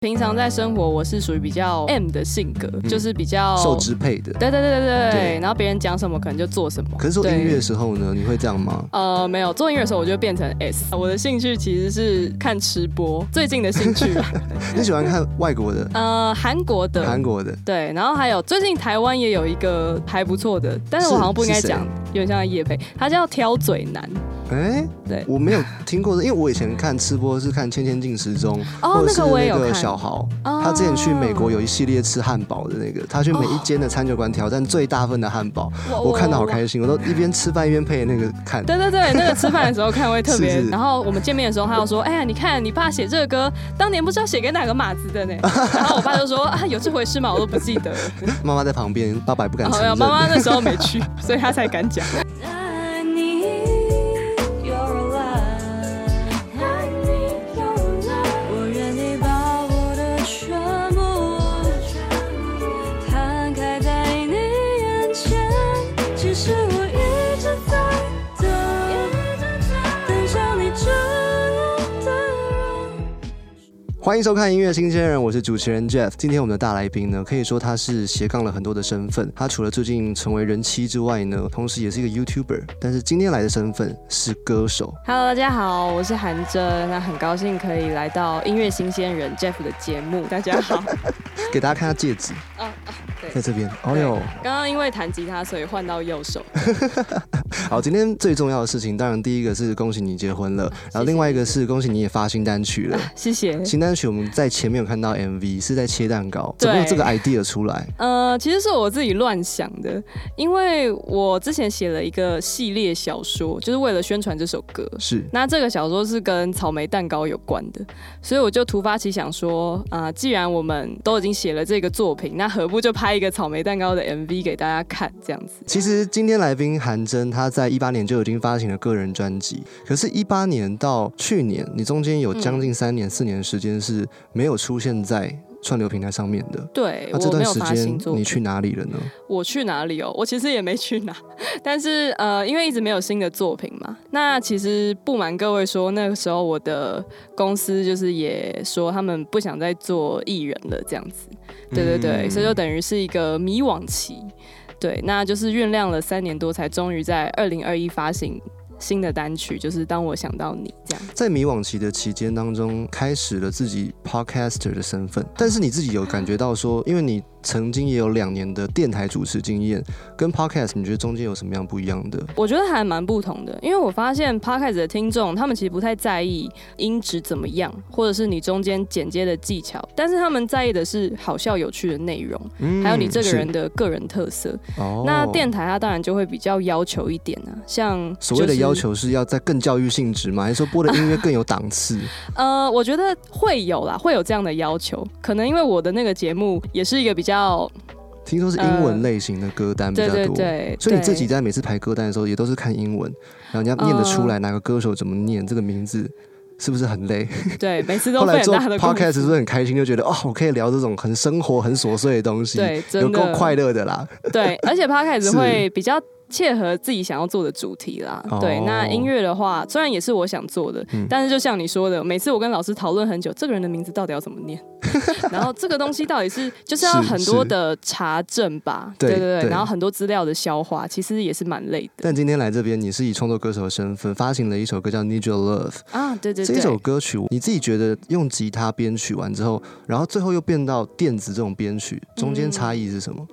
平常在生活，我是属于比较 M 的性格，就是比较受支配的。对对对对对对然后别人讲什么，可能就做什么。可是做对音乐的时候呢，你会这样吗？呃，没有做音乐的时候，我就变成 S。我的兴趣其实是看吃播，最近的兴趣吧。你喜欢看外国的、呃，韩国的，韩国的？对，然后还有最近台湾也有一个还不错的，但是我好像不应该讲，有点像叶配，他叫挑嘴男。哎、对我没有听过的，因为我以前看吃播是看《千千进时钟》或者是哦那个我也有小豪，哦他之前去美国有一系列吃汉堡的那个，他去每一间的餐酒馆挑战最大份的汉堡，我看到好开心，我都一边吃饭一边配那个看。对对对，那个吃饭的时候看会特别。然后我们见面的时候，他又说：“哎呀，你看你爸写这个歌，当年不知道写给哪个马子的呢。”然后我爸就说：“啊，有这回事吗？我都不记得了。妈妈在旁边，爸爸也不敢没有。妈妈那时候没去，所以他才敢讲。欢迎收看音乐新鲜人，我是主持人 Jeff。今天我们的大来宾呢，可以说他是斜杠了很多的身份。他除了最近成为人妻之外呢，同时也是一个 YouTuber。但是今天来的身份是歌手。Hello，大家好，我是韩真，那很高兴可以来到音乐新鲜人 Jeff 的节目。大家好。给大家看下戒指，啊 啊，对在。这边。哦呦，刚刚因为弹吉他，所以换到右手。好，今天最重要的事情，当然第一个是恭喜你结婚了，然后另外一个是恭喜你也发新单曲了。谢谢。新单曲我们在前面有看到 MV，是在切蛋糕，对怎么有这个 idea 出来？呃，其实是我自己乱想的，因为我之前写了一个系列小说，就是为了宣传这首歌。是那这个小说是跟草莓蛋糕有关的，所以我就突发奇想说，啊、既然我们都已经写了这个作品，那何不就拍一个草莓蛋糕的 MV 给大家看，这样子？其实今天来宾韩真，他在一八年就已经发行了个人专辑，可是，一八年到去年，你中间有将近三年、四年的时间是没有出现在串流平台上面的。对那这段时间。你去哪里了呢？我去哪里哦？我其实也没去哪，但是呃，因为一直没有新的作品嘛。那其实不瞒各位说，那个时候我的公司就是也说他们不想再做艺人了，这样子。对对对，嗯所以就等于是一个迷惘期。对，那就是酝酿了三年多，才终于在二零二一发行新的单曲，就是当我想到你这样。在迷惘期的期间当中，开始了自己 podcaster 的身份，但是你自己有感觉到说，因为你曾经也有两年的电台主持经验，跟 podcast 你觉得中间有什么样不一样的？我觉得还蛮不同的，因为我发现 podcast 的听众，他们其实不太在意音质怎么样，或者是你中间剪接的技巧，但是他们在意的是好笑有趣的内容，嗯还有你这个人的个人特色。哦那电台它当然就会比较要求一点啊，像、所谓的要，求是要在更教育性质吗？还是说播的音乐更有档次？呃，我觉得会有啦，会有这样的要求。可能因为我的那个节目也是一个比较，听说是英文类型的歌单比较多。对对，所以你自己在每次排歌单的时候，也都是看英文，然后你要念得出来哪个歌手怎么念这个名字，是不是很累？对 每次都后来做 podcast 是夫不是很开心，就觉得哦，我可以聊这种很生活、很琐碎的东西，对，有够快乐的啦。对，而且 podcast 会比较切合自己想要做的主题啦。哦对，那音乐的话，虽然也是我想做的，嗯但是就像你说的，每次我跟老师讨论很久，这个人的名字到底要怎么念，然后这个东西到底是就是要很多的查证吧，对对对对然后很多资料的消化，其实也是蛮累的但今天来这边，你是以创作歌手的身份发行了一首歌叫《Need Your Love》。啊。对对这一首，歌曲，你自己觉得用吉他编曲完之后，然后最后又变到电子这种编曲，中间差异是什么？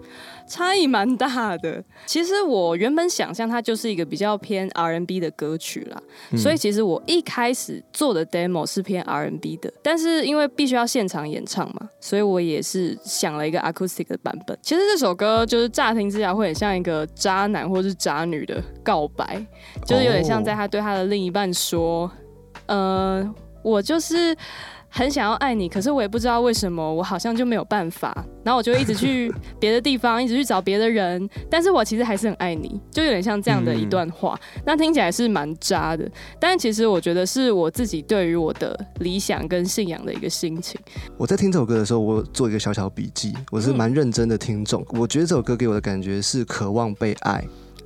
差异蛮大的。其实我原本想象它就是一个比较偏 R&B 的歌曲啦，嗯所以其实我一开始做的 demo 是偏 R&B 的，但是因为必须要现场演唱嘛，所以我也是想了一个 acoustic 的版本。其实这首歌就是乍听之下会很像一个渣男或是渣女的告白，就是有点像在他对他的另一半说，呃，我就是。很想要爱你，可是我也不知道为什么，我好像就没有办法。然后我就一直去 别的地方，一直去找别的人，但是我其实还是很爱你，就有点像这样的一段话。那听起来是蛮渣的，但其实我觉得是我自己对于我的理想跟信仰的一个心情。我在听这首歌的时候，我做一个小小笔记，我是蛮认真的听众。我觉得这首歌给我的感觉是渴望被爱，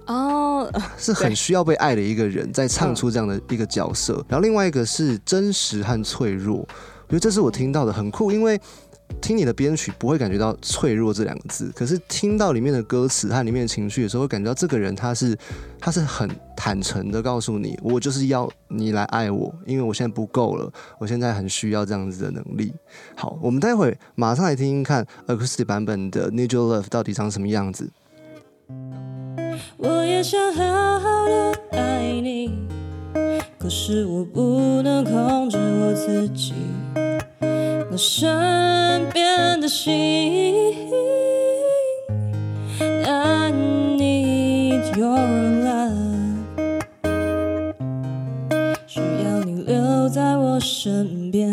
哦，是很需要被爱的一个人，在唱出这样的一个角色。然后另外一个是真实和脆弱，我觉得这是我听到的很酷，因为。听你的编曲不会感觉到脆弱这两个字，可是听到里面的歌词和里面的情绪的时候，会感觉到这个人他是他是很坦诚的告诉你，我就是要你来爱我，因为我现在不够了，我现在很需要这样子的能力。好，我们待会马上来听听看 acoustic 版本的 Need Your Love 到底长什么样子。我也想好好的爱你，可是我不能控制我自己。那身边的心，I need your love，需要你留在我身边，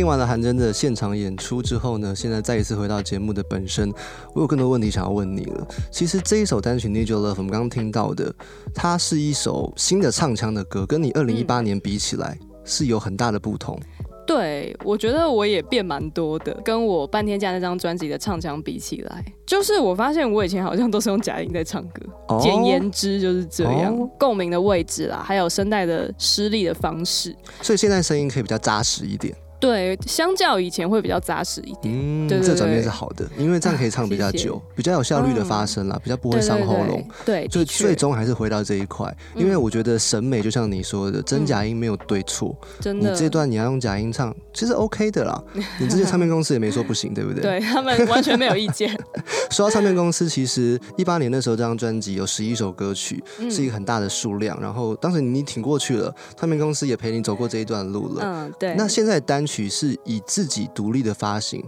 听完了韩真的现场演出之后呢，现在再一次回到节目的本身，我有更多问题想要问你了。其实这一首单曲《Need Your Love》，我们刚刚听到的，它是一首新的唱腔的歌，跟你二零一八年比起来、是有很大的不同。对，我觉得我也变蛮多的，跟我半天假那张专辑的唱腔比起来，就是我发现我以前好像都是用假音在唱歌，哦简言之就是这样，哦共鸣的位置啦，还有声带的施力的方式，所以现在声音可以比较扎实一点。对，相较以前会比较扎实一点。嗯，对对这转变是好的，因为这样可以唱比较谢谢久，比较有效率的发声啦，比较不会伤喉咙。对，对所以最终还是回到这一块，因为我觉得审美就像你说的，真假音没有对错。你真的你这段你要用假音唱，其实 OK 的啦。你之前唱片公司也没说不行，对不对？。对他们完全没有意见。说到唱片公司，其实一八年那时候这张专辑有十一首歌曲，嗯是一个很大的数量。然后当时你挺过去了，唱片公司也陪你走过这一段路了。嗯，对。那现在的单曲是以自己独立的发行，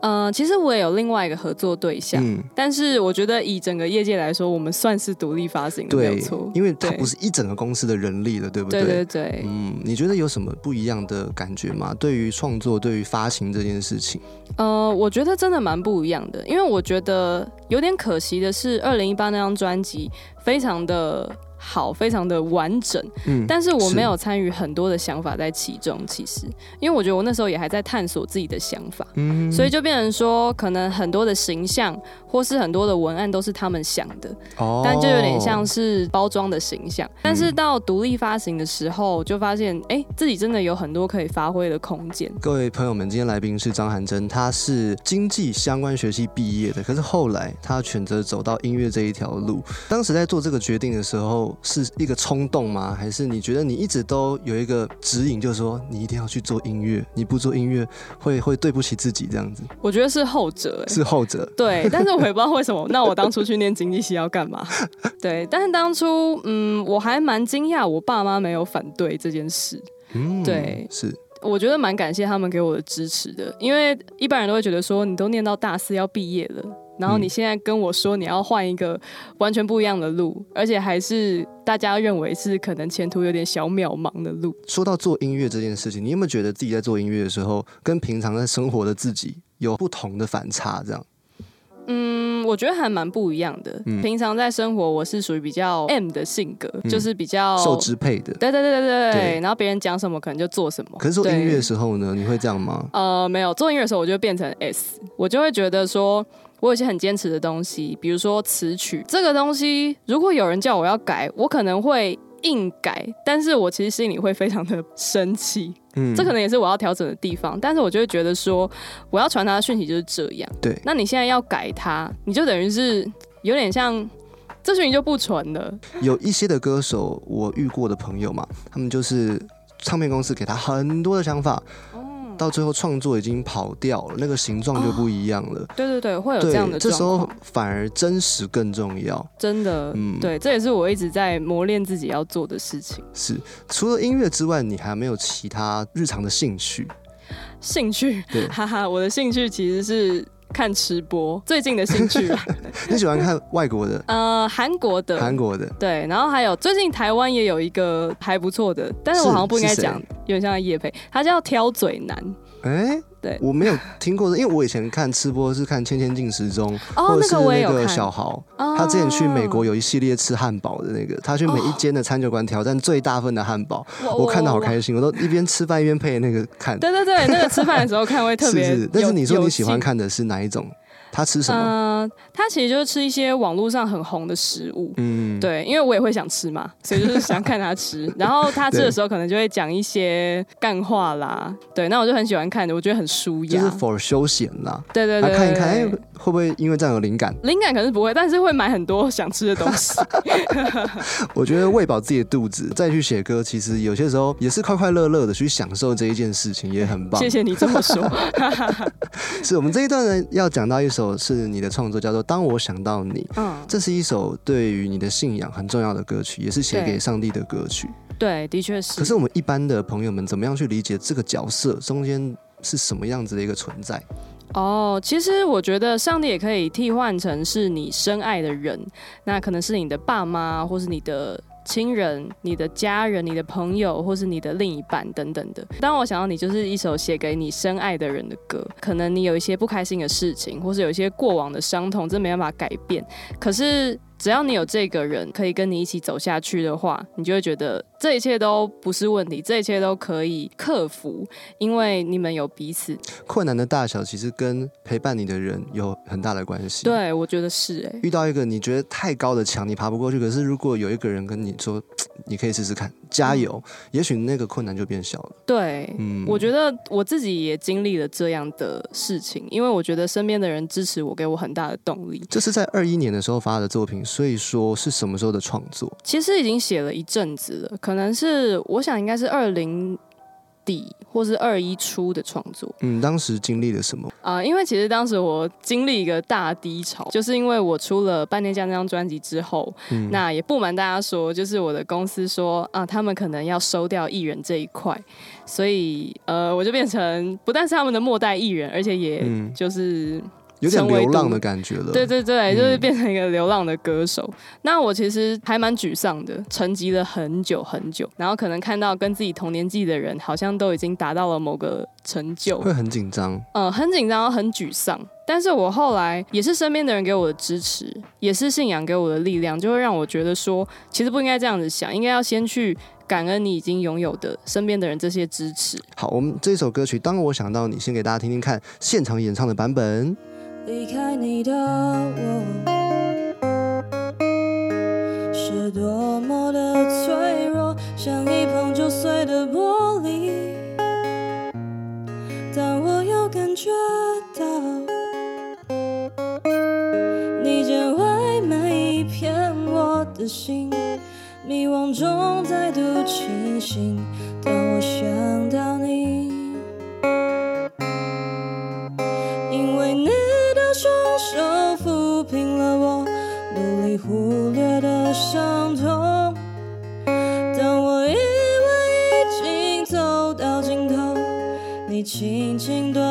呃，其实我也有另外一个合作对象，嗯，但是我觉得以整个业界来说，我们算是独立发行的，没有错，。因为它不是一整个公司的人力了，对不对对对，嗯，你觉得有什么不一样的感觉吗？对于创作、对于发行这件事情，呃，我觉得真的蛮不一样的，因为我觉得有点可惜的是，二零一八那张专辑非常的好，非常的完整，嗯，但是我没有参与很多的想法在其中。其实，因为我觉得我那时候也还在探索自己的想法，嗯所以就变成说，可能很多的形象或是很多的文案都是他们想的，哦但就有点像是包装的形象。但是到独立发行的时候，就发现，哎、自己真的有很多可以发挥的空间。各位朋友们，今天来宾是张涵真，他是经济相关学系毕业的，可是后来他选择走到音乐这一条路。当时在做这个决定的时候，手是一个冲动吗？还是你觉得你一直都有一个指引，就是说你一定要去做音乐，你不做音乐会会对不起自己这样子？我觉得是后者、欸，是后者。对，但是我也不知道为什么。那我当初去念经济系要干嘛？对，但是当初，嗯，我还蛮惊讶，我爸妈没有反对这件事。嗯，对是我觉得蛮感谢他们给我的支持的，因为一般人都会觉得说，你都念到大四要毕业了，然后你现在跟我说你要换一个完全不一样的路，而且还是大家认为是可能前途有点小渺茫的路。说到做音乐这件事情，你有没有觉得自己在做音乐的时候，跟平常在生活的自己有不同的反差？这样，嗯，我觉得还蛮不一样的。嗯平常在生活，我是属于比较 M 的性格，嗯就是比较受支配的。对对对对对对然后别人讲什么可能就做什么。可是做音乐的时候呢，你会这样吗？呃，没有做音乐的时候，我就会变成 S，我就会觉得说，我有一些很坚持的东西，比如说词曲这个东西，如果有人叫我要改，我可能会硬改，但是我其实心里会非常的生气，嗯这可能也是我要调整的地方。但是我就会觉得说，我要传达的讯息就是这样。对那你现在要改它，你就等于是有点像。这讯息就不纯了，有一些的歌手，我遇过的朋友嘛，他们就是唱片公司给他很多的想法，到最后创作已经跑掉了，那个形状就不一样了。对对对，会有这样的，这时候。反而真实更重要。真的，嗯对，这也是我一直在磨练自己要做的事情。是，除了音乐之外，你还没有其他日常的兴趣？兴趣对，哈哈，我的兴趣其实是看吃播，最近的兴趣。吧，你喜欢看外国的、呃，韩国的，韩国的？对，然后还有最近台湾也有一个还不错的，但是我好像不应该讲，有点像叶佩，他叫挑嘴男，哎、对我没有听过，因为我以前看吃播是看《千千进时钟》哦或者是那个小豪，哦他之前去美国有一系列吃汉堡的那个，他去每一间的餐酒馆挑战最大份的汉堡，哇我看的好开心，我都一边吃饭一边配那个看。对对对，那个吃饭的时候看会特别 是是，但是你说你喜欢。看的是哪一种？他吃什么？嗯、他其实就是吃一些网络上很红的食物，嗯，对，因为我也会想吃嘛，所以就是想看他吃。然后他吃的时候，可能就会讲一些干话啦，对，那我就很喜欢看的，我觉得很舒压。就是 for 休闲啦，对对对，来看一看，哎、对会不会因为这样有灵感？灵感可能是不会，但是会买很多想吃的东西。我觉得喂饱自己的肚子，再去写歌，其实有些时候也是快快乐乐的去享受这一件事情，也很棒。谢谢你这么说。是我们这一段呢要讲到一首是你的创作，叫做《当我想到你》。嗯，这是一首对于你的信仰很重要的歌曲，也是写给上帝的歌曲。对，的确是。可是我们一般的朋友们怎么样去理解这个角色中间是什么样子的一个存在？哦，其实我觉得上帝也可以替换成是你深爱的人，那可能是你的爸妈，或是你的亲人、你的家人、你的朋友，或是你的另一半等等的。当我想到你，就是一首写给你深爱的人的歌。可能你有一些不开心的事情，或是有一些过往的伤痛，这没办法改变。可是只要你有这个人可以跟你一起走下去的话，你就会觉得这一切都不是问题，这一切都可以克服，因为你们有彼此。困难的大小其实跟陪伴你的人有很大的关系。。对，我觉得是诶、遇到一个你觉得太高的墙，你爬不过去。可是如果有一个人跟你说，你可以试试看，加油，也许那个困难就变小了。对，嗯我觉得我自己也经历了这样的事情，因为我觉得身边的人支持我，给我很大的动力。这是在二一年的时候发的作品，所以说是什么时候的创作？其实已经写了一阵子了，可能是我想应该是二零底或是二一初的创作嗯，当时经历了什么？啊、因为其实当时我经历一个大低潮，就是因为我出了《半天假》那张专辑之后，嗯，那也不瞒大家说，就是我的公司说啊，他们可能要收掉艺人这一块，所以呃，我就变成不但是他们的末代艺人，而且也嗯就是。有点流浪的感觉了。对对对，就是嗯变成一个流浪的歌手。那我其实还蛮沮丧的，沉寂了很久很久，然后可能看到跟自己同年纪的人，好像都已经达到了某个成就，会很紧张。嗯，很紧张，很沮丧。但是我后来也是身边的人给我的支持，也是信仰给我的力量，就会让我觉得说，其实不应该这样子想，应该要先去感恩你已经拥有的身边的人这些支持。好，我们这首歌曲《当我想到你》，先给大家听听看现场演唱的版本。离开你的我，是多么的脆弱，像一碰就碎的玻璃。但我又感觉到，你捡回每一片我的心，迷惘中再度清醒。当我想到你，你忽略的伤痛。当我以为已经走到尽头，你轻轻对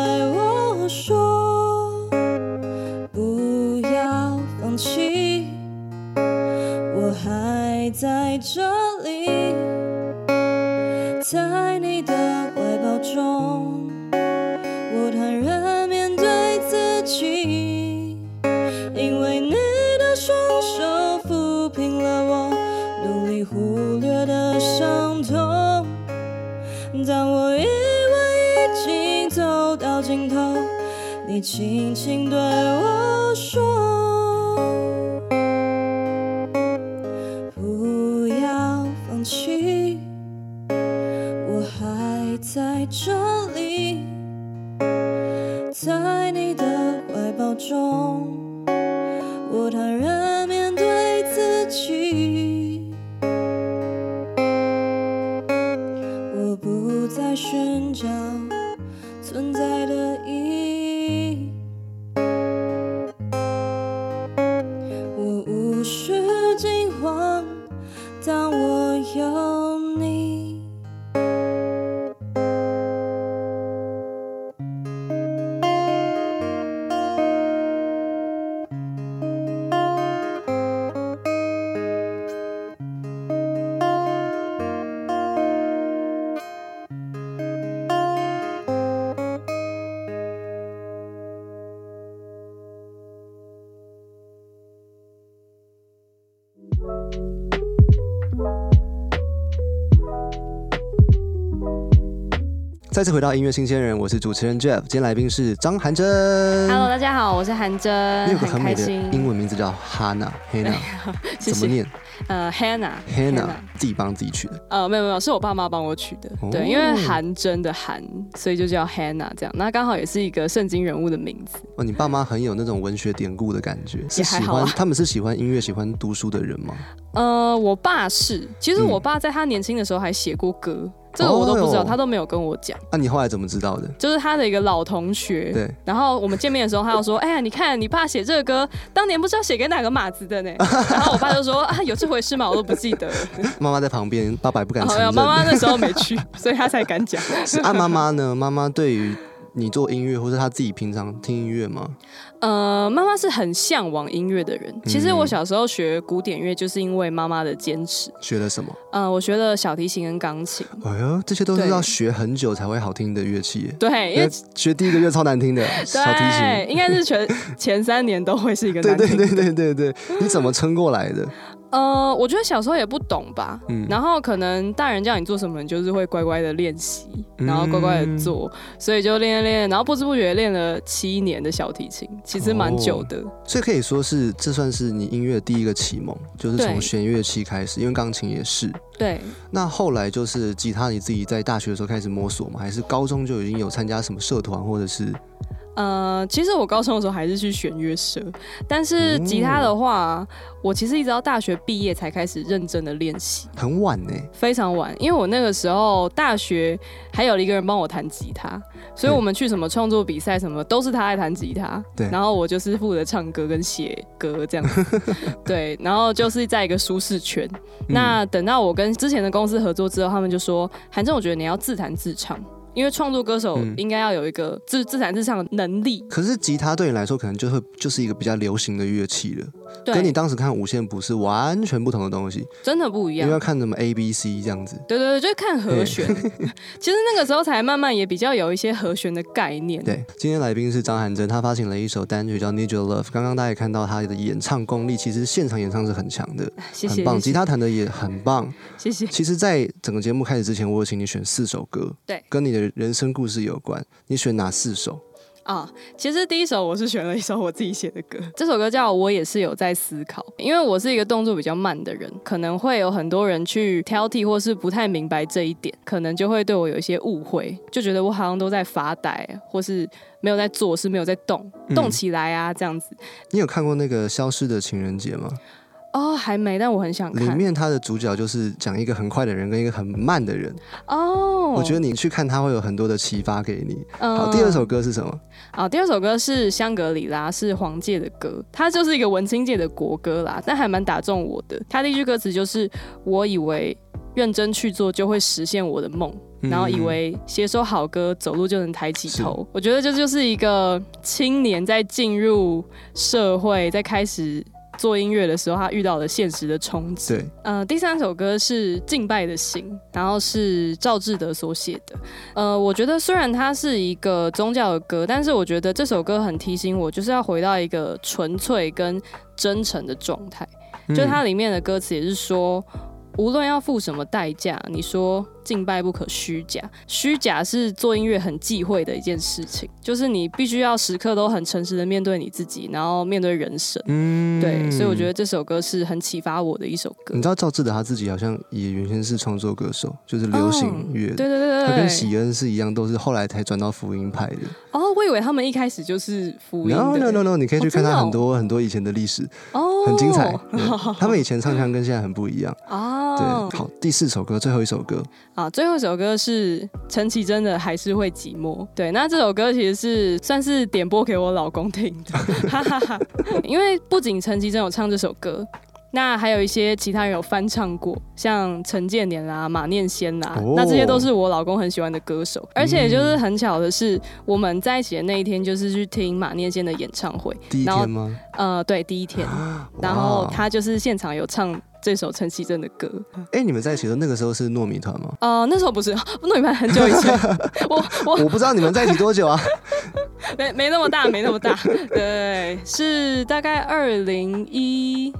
走到尽头，你轻轻对我说：“不要放弃，我还在这里，在你的怀抱中，我坦然再次回到音乐新鲜人，我是主持人 Jeff，今天来宾是张涵真。Hello，大家好，我是韩真，你有个很美的。英文名字叫 Hannah，Hannah，谢谢。怎么念呃，Hannah。？Hannah，自己帮自己取的。呃，没有没有，是我爸妈帮我取的。哦对，因为韩真的韩，所以就叫 Hannah 这样。那刚好也是一个圣经人物的名字。哦，你爸妈很有那种文学典故的感觉，是喜欢他们是喜欢音乐、喜欢读书的人吗？呃，我爸是，其实嗯我爸在他年轻的时候还写过歌，这个我都不知道，哦他都没有跟我讲。那、你后来怎么知道的？就是他的一个老同学，对，然后我们见面的时候，他就说：“哎呀，你看你爸写这个歌，当年不知道写给哪个马子的呢。”然后我爸就说：“啊，有这回事吗？我都不记得了。妈妈在旁边，爸爸也不敢承认。好呀，妈妈那时候没去，所以他才敢讲。是啊，妈妈呢？妈妈对于你做音乐，或是他自己平常听音乐吗？呃，妈妈是很向往音乐的人。其实嗯我小时候学古典乐，就是因为妈妈的坚持。学了什么？呃，我学了小提琴跟钢琴。哎呦，这些都是要学很久才会好听的乐器耶。对，因为学第一个乐超难听的 小提对，琴。应该是全 前三年都会是一个对难听对对对对对，你怎么撑过来的？呃，我觉得小时候也不懂吧，嗯然后可能大人叫你做什么，你就是会乖乖的练习，然后乖乖的做，所以就练练练，然后不知不觉练了七年的小提琴，其实蛮久的。所以可以说是这算是你音乐的第一个启蒙，就是从弦乐器开始，因为钢琴也是。对，那后来就是吉他，你自己在大学的时候开始摸索吗？还是高中就已经有参加什么社团，或者是呃，其实我高中的时候还是去弦乐社，但是吉他的话，我其实一直到大学毕业才开始认真的练习。很晚呢？非常晚，因为我那个时候大学还有一个人帮我弹吉他，所以我们去什么创作比赛什么都是他在弹吉他，对然后我就是负责唱歌跟写歌这样子，对，然后就是在一个舒适圈。嗯那等到我跟之前的公司合作之后，他们就说，韩正，我觉得你要自弹自唱。因为创作歌手嗯应该要有一个自自弹自唱的能力，可是吉他对你来说，可能就会就是一个比较流行的乐器了，对，跟你当时看五线谱是完全不同的东西，真的不一样因为。要看什么 A B C 这样子。对对对，就是看和弦。其实那个时候才慢慢也比较有一些和弦的概念。对，今天来宾是张涵真，他发行了一首单曲叫《Need Your Love》。刚刚大家也看到他的演唱功力，其实现场演唱是很强的，谢谢，很棒，吉他弹的也很棒。谢谢。其实，在整个节目开始之前，我有请你选四首歌，对，跟你的人生故事有关。你选哪四首？啊，其实第一首我是选了一首我自己写的歌，这首歌叫《我也是有在思考》，因为我是一个动作比较慢的人，可能会有很多人去挑剔或是不太明白这一点，可能就会对我有一些误会，就觉得我好像都在发呆，或是没有在做事，没有在动，嗯动起来啊这样子。你有看过那个《消失的情人节》吗？哦，还没，但我很想看里。面它的主角就是讲一个很快的人跟一个很慢的人，哦，我觉得你去看他会有很多的启发给你。嗯好，第二首歌是什么？好，第二首歌是《香格里拉》，是黄玠的歌，它就是一个文青界的国歌啦，但还蛮打中我的。它第一句歌词就是“我以为认真去做就会实现我的梦”，嗯然后以为写首好歌，走路就能抬起头。我觉得这就是一个青年在进入社会，在开始。做音乐的时候，他遇到了现实的冲击。对，呃，第三首歌是《敬拜的心》，然后是赵志德所写的。呃，我觉得虽然它是一个宗教的歌，但是我觉得这首歌很提醒我，就是要回到一个纯粹跟真诚的状态。就它里面的歌词也是说，无论要付什么代价，你说敬拜不可虚假，虚假是做音乐很忌讳的一件事情，就是你必须要时刻都很诚实的面对你自己，然后面对人生。嗯对，所以我觉得这首歌是很启发我的一首歌你。知道赵志德他自己好像也原先是创作歌手，就是流行乐的。对对对。他跟喜恩是一样，都是后来才转到福音派的。哦，我以为他们一开始就是福音 No。no no no，你可以去看他很多、很多以前的历史，哦，很精彩。他们以前唱腔跟现在很不一样。哦。对，好，第四首歌，最后一首歌，啊，最后一首歌是陈绮贞的《还是会寂寞》。对，那这首歌其实是算是点播给我老公听的，哈哈哈。因为不仅陈绮贞有唱这首歌。那还有一些其他人有翻唱过，像陈建年啦、马念先啦，哦那这些都是我老公很喜欢的歌手。而且就是很巧的是，我们在一起的那一天就是去听马念先的演唱会，第一天吗？呃，对，第一天，然后他就是现场有唱这首陈绮贞的歌。哎、你们在一起的时候，那个时候是糯米团吗？呃，那时候不是 糯米团，很久以前，我我我不知道你们在一起多久啊？没没那么大，没那么大，对，是大概二零一，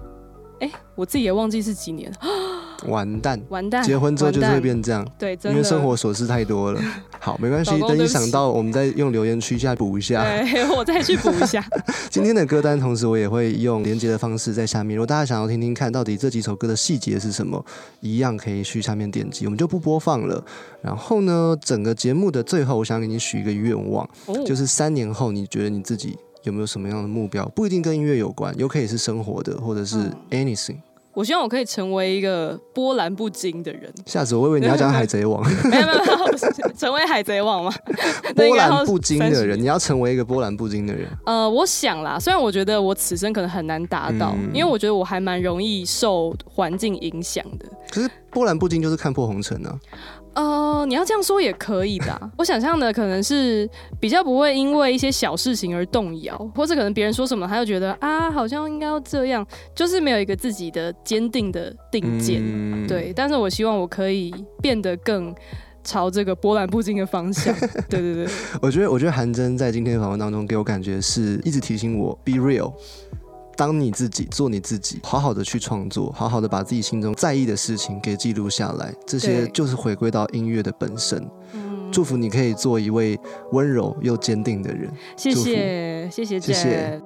哎，我自己也忘记是几年，完蛋，完蛋，结婚之后就是会，变这样，对，因为生活琐事太多了。好，没关系等你想到，我们再用留言区下补一下。对，我再去补一下，今天的歌单，同时我也会用连接的方式在下面。如果大家想要听听看到底这几首歌的细节是什么，一样可以去下面点击，我们就不播放了。然后呢，整个节目的最后，我想给你许一个愿望，哦就是三年后，你觉得你自己有没有什么样的目标？不一定跟音乐有关，有可以是生活的，或者是嗯 anything。我希望我可以成为一个波澜不惊的人，下次我以为你要讲海贼王，没有没有成为海贼王吗？那波澜不惊的人，你要成为一个波澜不惊的人。呃，我想啦，虽然我觉得我此生可能很难达到，嗯因为我觉得我还蛮容易受环境影响的。可是波澜不惊就是看破红尘啊。呃，你要这样说也可以的啊、我想象的可能是比较不会因为一些小事情而动摇，或者可能别人说什么，他就觉得啊，好像应该要这样，就是没有一个自己的坚定的定见。嗯，对，但是我希望我可以变得更朝这个波澜不惊的方向。对对对，我觉得，我觉得韩真在今天的访问当中给我感觉是一直提醒我 be real，当你自己，做你自己，好好的去创作，好好的把自己心中在意的事情给记录下来，这些就是回归到音乐的本身。嗯，祝福你可以做一位温柔又坚定的人。谢谢谢谢谢谢